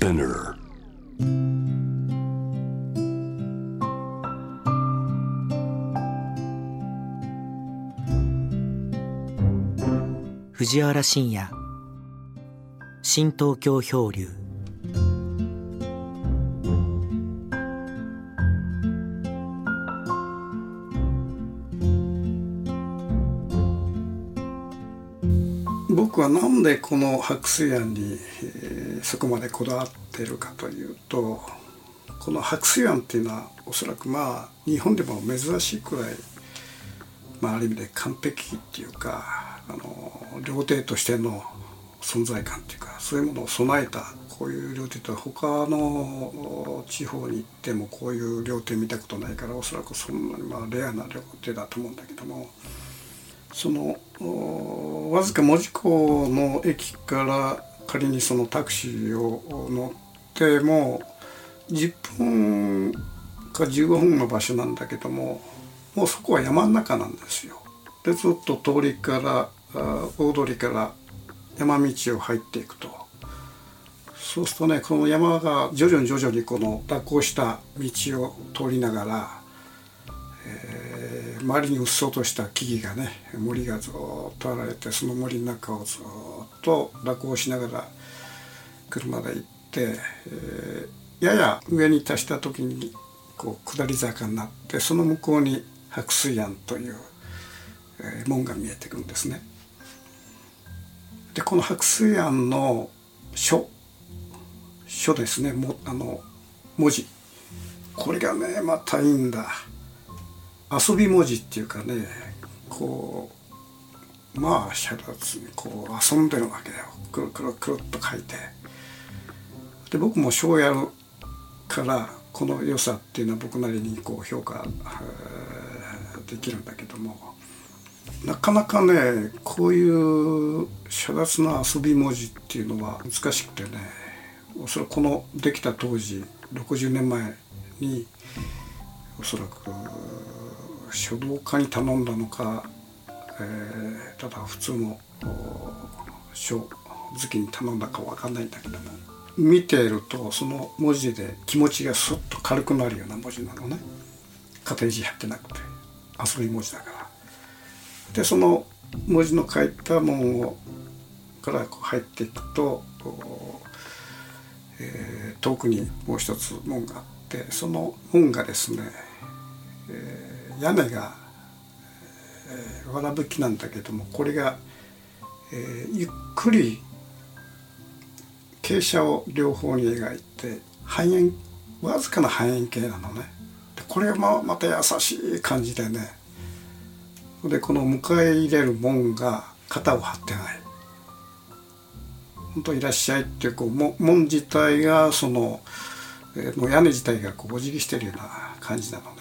Spinner. 藤原信也新東京漂流僕はなんでこの白水庵に、えーそこまでこだわっているかというとこの白水庵っていうのはおそらくまあ日本でも珍しいくらい、まあ、ある意味で完璧っていうかあの料亭としての存在感っていうかそういうものを備えたこういう料亭って他の地方に行ってもこういう料亭見たことないからおそらくそんなにまあレアな料亭だと思うんだけども。そのわずか門司港の駅から仮にそのタクシーを乗っても10分か15分の場所なんだけどももうそこは山の中なんですよ。でずっと通りから大通りから山道を入っていくとそうするとねこの山が徐々に徐々にこの蛇行した道を通りながら周りにうっそうとした木々がね森がずっと現れてその森の中をずっと蛇行しながら車で行って、えーやや上に達した時にこう下り坂になってその向こうに白水庵という、えー門が見えてくるんですね。でこの白水庵の書書ですねもあの文字これがねまたいいんだ。遊び文字っていうかねこうまあシャラツにこう遊んでるわけだよ。くるくるくるっと書いて。で僕も書をやるからこの良さっていうのは僕なりにこう評価できるんだけども。なかなかねこういう遮奪な遊び文字っていうのは難しくてねおそらくこのできた当時60年前におそらく書道家に頼んだのか、えーただ普通の書好きに頼んだかわかんないんだけども見ているとその文字で気持ちがスッと軽くなるような文字なのね。縦字入ってなくて遊び文字だから。でその文字の書いた門をからこう入っていくと、えー遠くにもう一つ門があってその門がですね、えー屋根が、えー、わらぶきなんだけどもこれが、えーゆっくり傾斜を両方に描いて半円わずかな半円形なのね。でこれがまた優しい感じでね。でこの迎え入れる門が肩を張ってない。本当いらっしゃいっていうこう門自体がその、えーの屋根自体がこうお辞儀してるような感じなのね。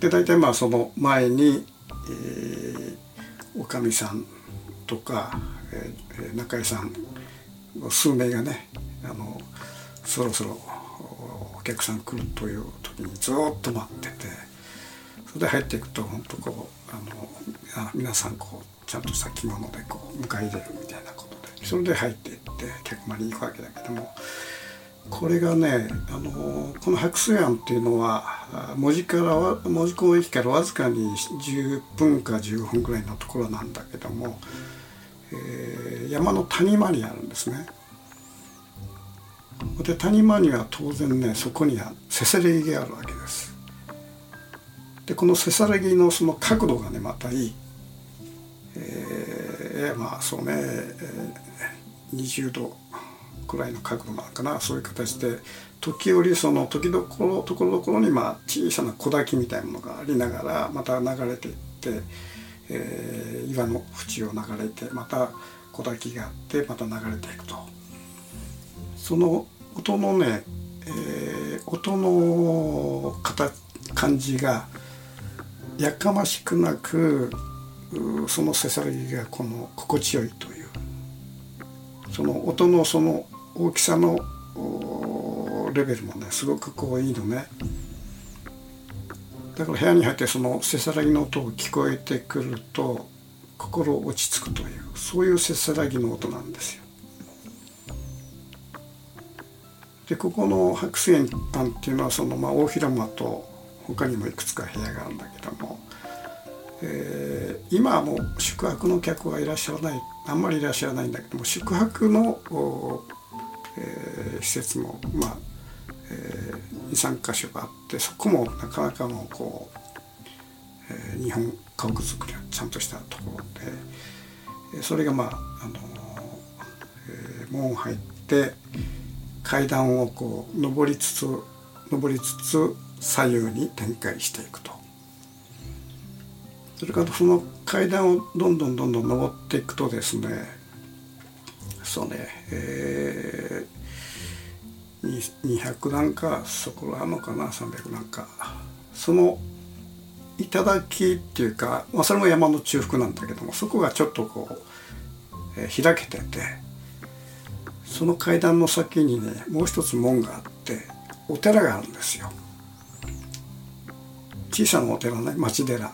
で大体まあその前に、えーおかみさんとか、えー中井さん数名がねあのそろそろお客さん来るという時にずっと待っててそれで入っていくと本当こうあのあ皆さんこうちゃんとした着物でこう迎え入れるみたいなことでそれで入っていって客間に行くわけだけどもこれがねあのこの白水庵っていうのはあ門司からわ門司港駅からわずかに10分か15分ぐらいのところなんだけども、えー山の谷間にあるんですね。で谷間には当然ねそこにはせせらぎがあるわけです。でこのせせらぎのその角度がねまたいい。えーまあそうね、えー20度くらいの角度なのかな。そういう形で時折その時どころところどころにまあ小さな小滝みたいなものがありながらまた流れていって、えー岩の縁を流れてまた小滝があってまた流れていくと。その音のね、えー音の形感じがやかましくなくそのせさらぎがこの心地よいという。その音のその大きさのレベルもねすごくこういいのね。だから部屋に入ってそのせさらぎの音を聞こえてくると心落ち着くというそういうせさらぎの音なんですよ。でここの白水館っていうのはその、まあ、大広間と他にもいくつか部屋があるんだけども、えー、今はもう宿泊の客はいらっしゃらないあんまりいらっしゃらないんだけども宿泊の、えー、施設もまあ、えー、23箇所があってそこもなかなかのこう、えー、日本家屋造りがちゃんとしたところでそれがまああの、えー、門入って階段をこう上りつつ上りつつ左右に展開していくと。それからその階段をどんどんどんどん上っていくとですねそうね。えー、200段かそこらのかな300段か。その頂っていうか、まあ、それも山の中腹なんだけどもそこがちょっとこう、えー、開けててその階段の先にねもう一つ門があってお寺があるんですよ。小さなお寺ね町寺。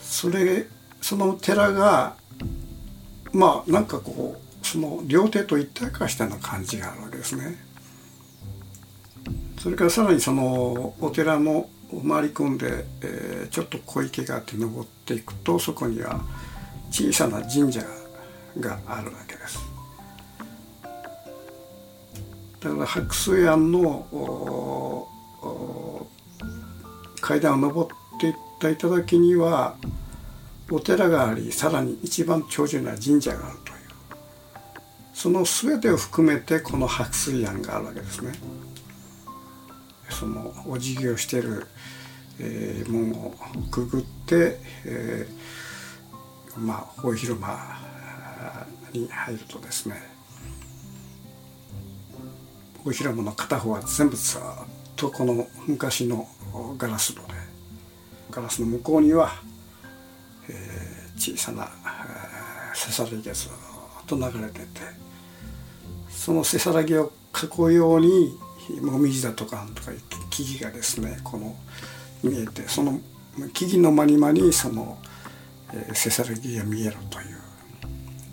それその寺がまあなんかこうその両手と一体化したような感じがあるわけですね。それからさらにそのお寺の回り込んで、えー、ちょっと小池があって登っていくとそこには小さな神社があるわけです。だから白水庵の階段を上っていった頂にはお寺がありさらに一番長寿な神社があるというその全てを含めてこの白水庵があるわけですね。そのお辞儀をしている、えー、門をくぐって、えー、まあ大広間に入るとですね大広間の片方は全部ずっとこの昔のガラス戸でガラスの向こうには、えー、小さな、えー、せさらぎがずっと流れててそのせさらぎを囲うようにもみじだとかとか木々がですねこの見えてその木々の間に間にその、えー、せさらぎが見えるという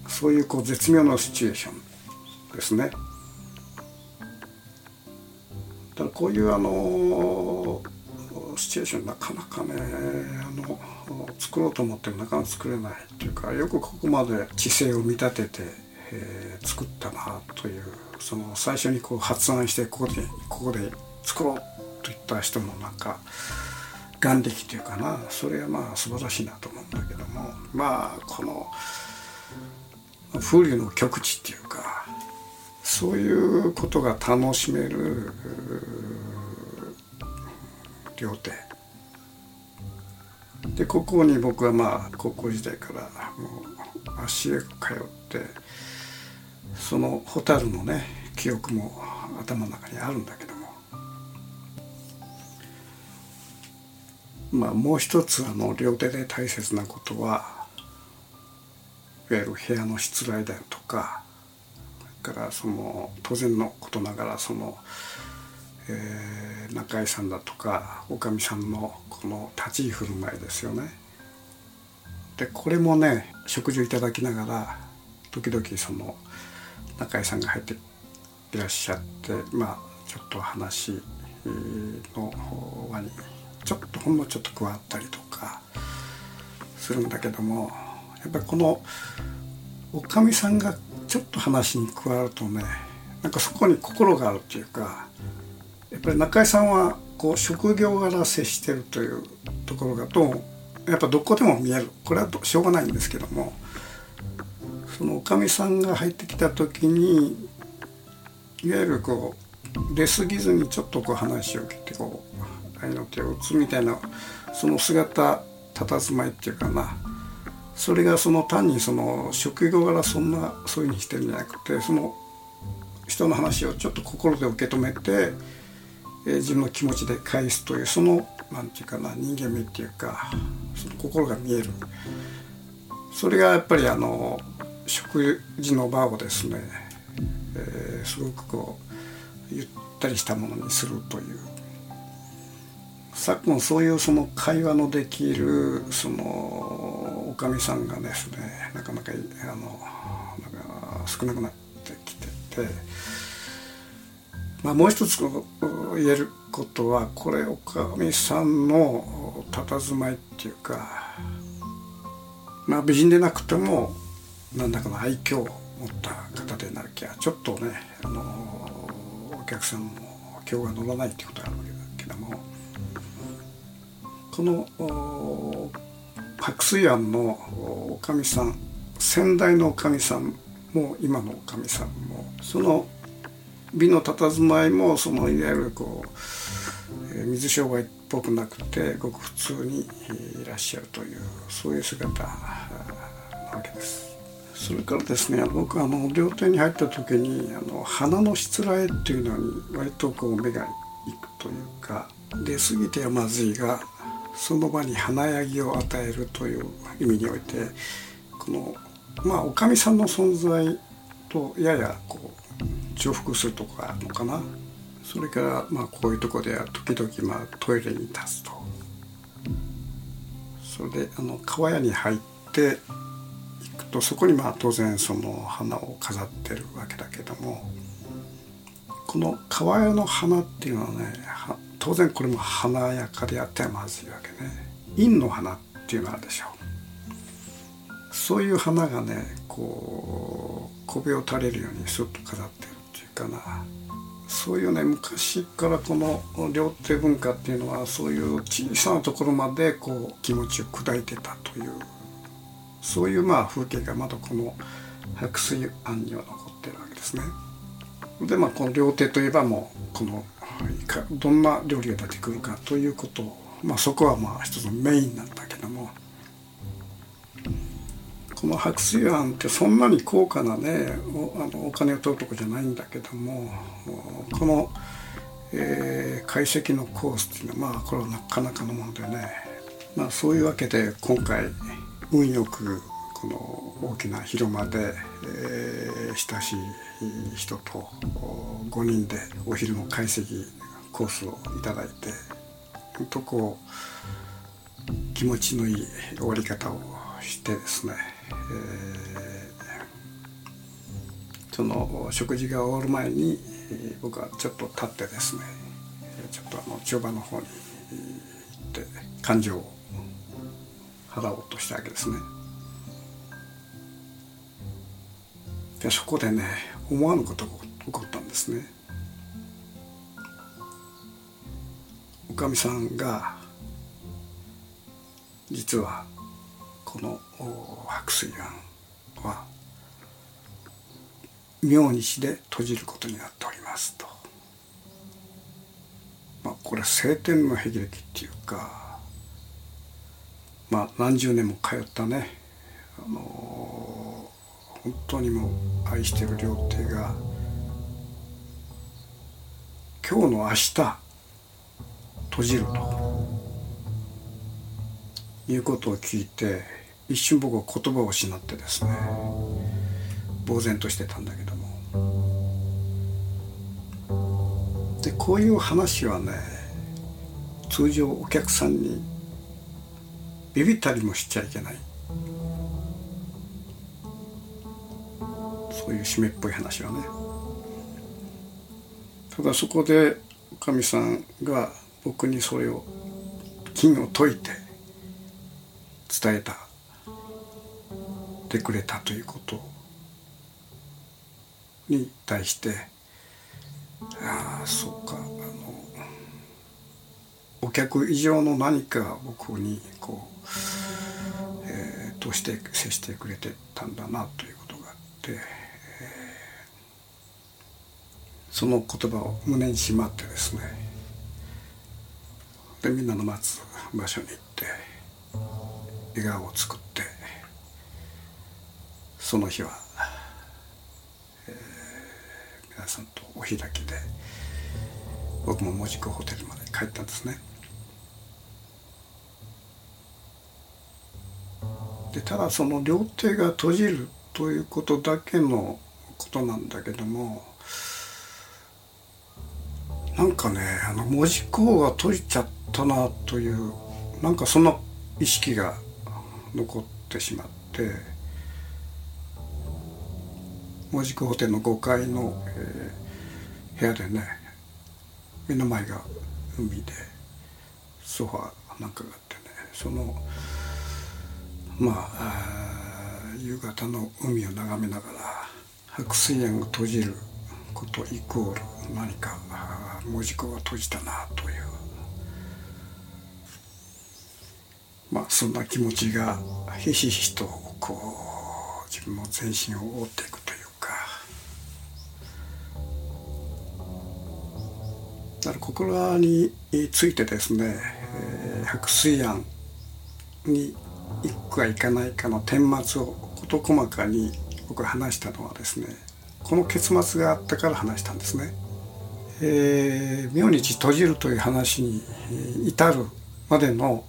そういうこう絶妙なシチュエーションですね。だからこういうあのシチュエーションなかなかねあの作ろうと思ってもなかなか作れないっていうかよくここまで知性を見立てて、えー、作ったなというその最初にこう発案してここでここで作ろうといった人のなんか眼力というかなそれはまあ素晴らしいなと思うんだけどもまあこの風流の極致っていうかそういうことが楽しめる料亭でここに僕はまあ高校時代からもう足へ通ってその蛍のね記憶も頭の中にあるんだけども。まあもう一つあの両手で大切なことはいわゆる部屋のしつらいだとかそれからその当然のことながらその、えー、中井さんだとかおかみさんのこの立ち居振る舞いですよね。でこれもね食事をいただきながら時々その中井さんが入っていらっしゃってまあちょっと話の輪にちょっとほんのちょっと加わったりとかするんだけどもやっぱりこのおかみさんがちょっと話に加わるとねなんかそこに心があるっていうかっぱり中井さんはこう職業柄接してるというところだとやっぱどこでも見える。これはしょうがないんですけどもそのおかみさんが入ってきた時にいわゆるこう出過ぎずにちょっとこう話を聞いてこう愛の手を打つみたいなその姿佇まいっていうかな。それがその単にその職業柄そんなそういうふうにしてるんじゃなくてその人の話をちょっと心で受け止めて、え、自分の気持ちで返すというその何て言うかな人間味っていうかその心が見える。それがやっぱりあの食事の場をですね、えー、すごくこうゆったりしたものにするという。昨今そういうその会話のできるそのおかみさんがですねなかなかあのなんか少なくなってきててまあ、もう一つ言えることはこれおかみさんの佇まいっていうか、まあ、美人でなくても何らかの愛嬌を持った方でなきゃちょっとね、あのお客さんも今日が乗らないっていうことがあるわけだけどもこの白水庵のおかみさん先代のおかみさんも今のおかみさんもその美の佇まいもそのいわゆるこう、水商売っぽくなくてごく普通にいらっしゃるというそういう姿なわけです。それからですね僕あの料亭に入った時にあの花のしつらえっていうのに割とこう目がいくというか出過ぎてはまずいがその場に華やぎを与えるという意味においてこのまあおかみさんの存在とややこう重複するとこがあるのかな。それからまあこういうとこでは時々まあトイレに立つと。それであの川屋に入っていくとそこにまあ当然その花を飾ってるわけだけどもこの川屋の花っていうのはね当然これも華やかであってはまずいわけね。陰の花っていうのはあるでしょう。そういう花がねこう小を垂れるようにスッと飾ってるっていうかな。そういうね昔からこの料亭文化っていうのはそういう小さなところまでこう気持ちを砕いてたという。そういうまあ風景がまだこの白水庵には残ってるわけですね。でまあこの料亭といえばもうこのどんな料理が出てくるかということまあそこはまあ一つのメインなんだけども。この白水庵ってそんなに高価なねおあのお金を取るとこじゃないんだけどもこの、えー、解析のコースっていうのはまあこれはなかなかのものでね、まあ、そういうわけで今回運よくこの大きな広間で、えー、親しい人と5人でお昼の懐石コースをいただいてほんとこう気持ちのいい終わり方をしてですね、えー、その食事が終わる前に僕はちょっと立ってですねちょっとあの帳場の方に行って感情を払おうとしたわけですね。でそこでね思わぬことが起こったんですねおかみさんが実はこの白水庵は明日で閉じることになっておりますと。まあこれ晴天の霹靂っていうかまあ何十年も通ったねあの本当にもう愛してる料亭が今日の明日閉じるということを聞いて一瞬僕は言葉を失ってですね呆然としてたんだけども。でこういう話はね通常お客さんにビビったりもしちゃいけない。そういう締めっぽい話はね。ただそこでおかみさんが僕にそれを金を解いて伝えた。てくれたということに対してああそうかあのお客以上の何か僕にこう、えー、として接してくれてたんだなということがあって。その言葉を胸にしまってですねでみんなの待つ場所に行って笑顔を作ってその日は、えー、皆さんとお開きで僕も門司港ホテルまで帰ったんですね。でただその料亭が閉じるということだけのことなんだけどもなんかねあの文字工が閉じちゃったなというなんかそんな意識が残ってしまって文字工ホテルの5階の、えー、部屋でね目の前が海でソファーなんかがあってねそのまあ夕方の海を眺めながら白水園を閉じることイコール何か文字工が閉じたなというまあそんな気持ちがひしひしとこう自分の全身を覆っていくだから心についてですね、えー、白水庵に行くか行かないかの顛末を事細かに僕が話したのはですねこの結末があったから話したんですね。えー、明日閉じるという話に至るまでの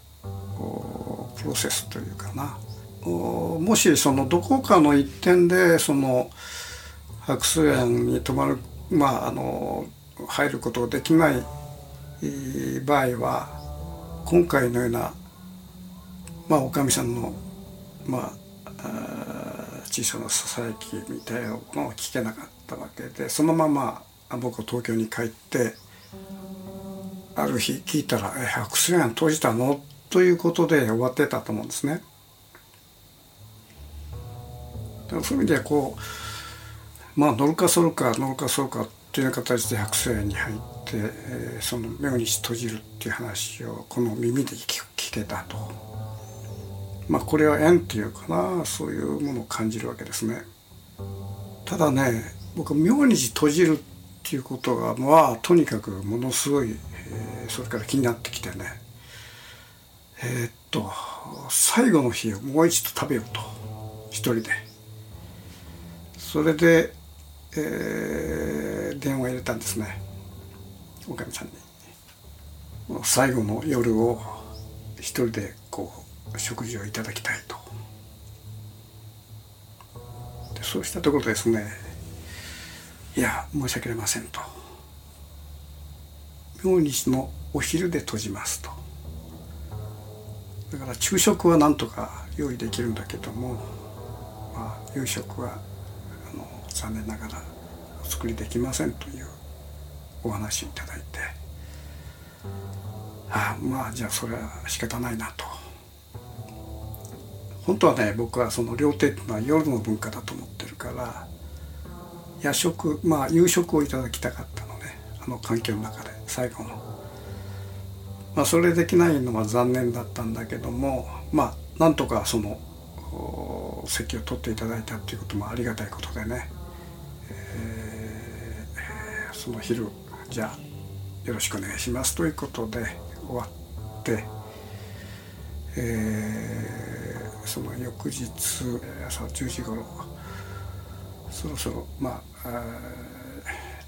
プロセスというかなもしそのどこかの一点でその白水園に泊まるまああの入ることができない場合は今回のようなまあおかみさんのまあ小さなささやきみたいなのを聞けなかったわけでそのまま僕は東京に帰ってある日聞いたら「え白水園閉じたの?」ということで終わってたと思うんですね。そういう意味でこうまあ乗るかそるか乗るかそるかっていう形で白水園に入って、えー、その明日閉じるっていう話をこの耳で聞けたと。まあこれは縁っていうかなそういうものを感じるわけですね。ただね僕明日閉じるっていうことがまあとにかくものすごい、えー、それから気になってきてねえー、っと最後の日をもう一度食べようと一人でそれで、えー、電話入れたんですねおかみさんに最後の夜を一人でこう食事をいただきたいと。でそうしたところですねいや申し訳ありませんと。明日のお昼で閉じますと。だから昼食はなんとか用意できるんだけども、まあ、夕食はあの残念ながらお作りできませんというお話をいただいて。ああまあじゃあそれは仕方ないなと。本当はね僕はその料亭っていうのは夜の文化だと思ってるから夜食まあ夕食をいただきたかったのね。あの環境の中で最後の。まあ、それできないのは残念だったんだけどもまあなんとかその席を取っていただいたっていうこともありがたいことでね、えー、その昼じゃあよろしくお願いしますということで終わって、えー、その翌日朝10時頃そろそろまあ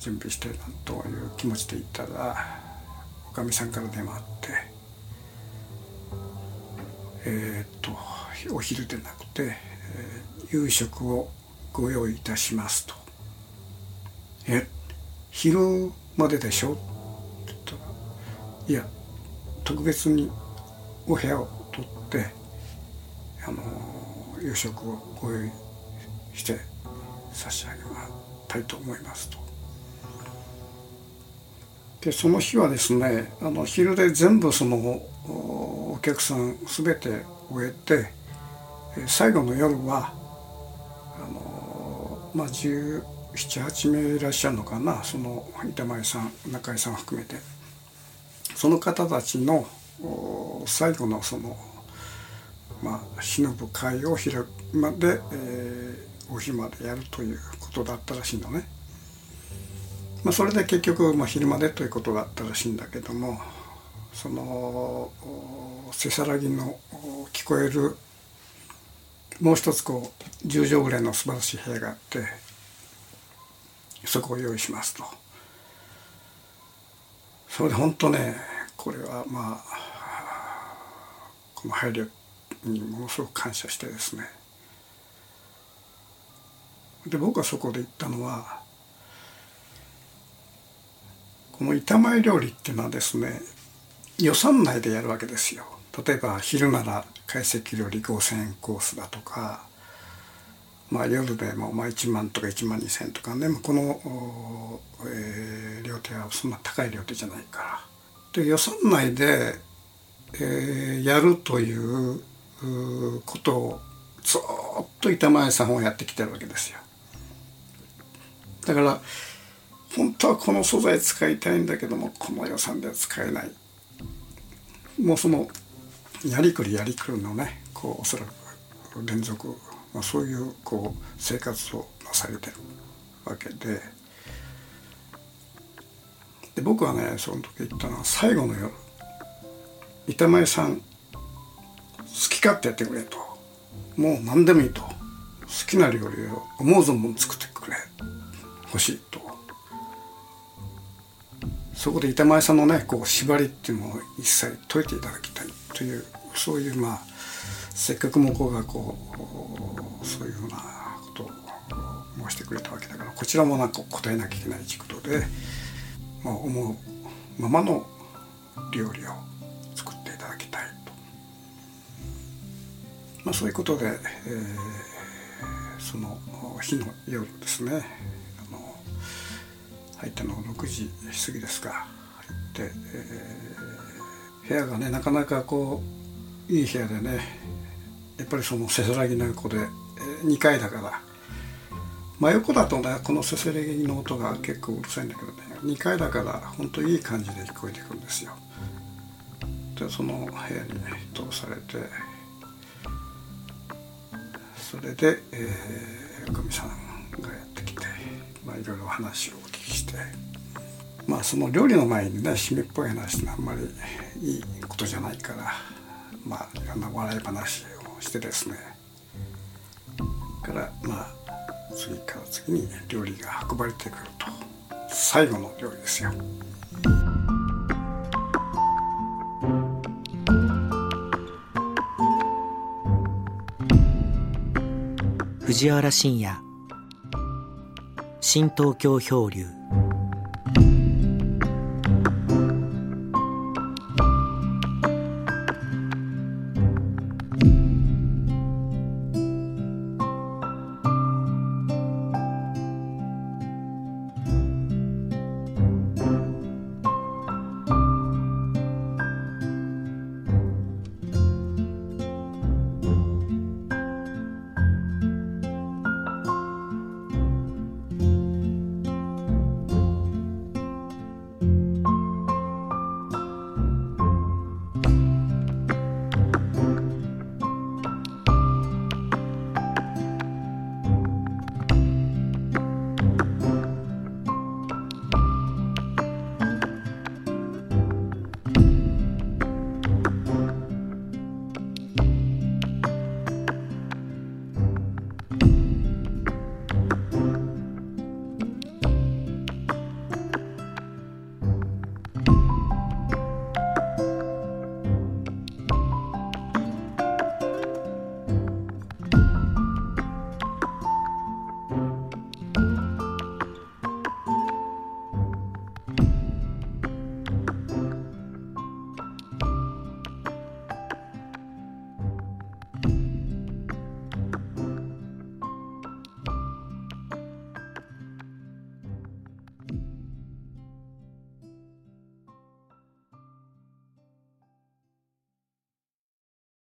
準備してなんという気持ちでいったらおかみさんから電話あってえっ、とお昼でなくて、えー、夕食をご用意いたしますと「え昼まででしょ?」って言ったら「いや特別にお部屋を取ってあの夕食をご用意して差し上げたいと思います」と。でその日はですねあの昼で全部そのお客さん全て終えて最後の夜はあのまあ78名いらっしゃるのかな？その板前さん中井さん含めてその方たちの最後のそのまあ忍ぶ会を開くまで、えー、お日までやるということだったらしいのね。まあ、それで結局、まあ、昼までということがあったらしいんだけどもそのせさらぎの聞こえるもう一つこう10畳ぐらいの素晴らしい部屋があってそこを用意しますとそれで本当ねこれはまあこの配慮にものすごく感謝してですねで僕はそこで言ったのはこの板前料理っていうのはですね予算内でやるわけですよ。例えば昼なら懐石料理5,000円コースだとかまあ、夜でもまあ1万とか1万2,000とかねこの、えー、料亭はそんな高い料亭じゃないから。で予算内で、えー、やるということをずっと板前さんはやってきてるわけですよ。だから本当はこの素材使いたいんだけどもこの予算では使えないもうそのやりくりやりくりのねこうおそらく連続、まあ、そういうこう生活をなされてるわけで。で僕はねその時言ったのは最後の夜板前さん好き勝手やってくれと。もう何でもいいと。好きな料理を思う存分作ってくれ。欲しいと。そこで板前さんのねこう縛りっていうのを一切解いていただきたいというそういうまあせっかく向こうがこうそういうふうなことを申してくれたわけだからこちらもなんか答えなきゃいけないということで、まあ、思うままの料理を作っていただきたいと、まあ、そういうことで、えー、その日の夜ですね。あの入ったのが6時過ぎですが入って、えー、部屋がねなかなかこういい部屋でねやっぱりそのせせらぎの横で2階だから真横だとねこのせせらぎの音が結構うるさいんだけどね2階だから本当いい感じで聞こえてくるんですよ。でその部屋にね通されてそれで、えー、おかみさんがやってきて、まあ、いろいろ話をお聞きしてまあその料理の前にね締めっぽい話ってあんまりいいことじゃないからまあいろんな笑い話してですね。からまあ次から次に料理が運ばれてくると。最後の料理ですよ。藤原信也。新東京漂流。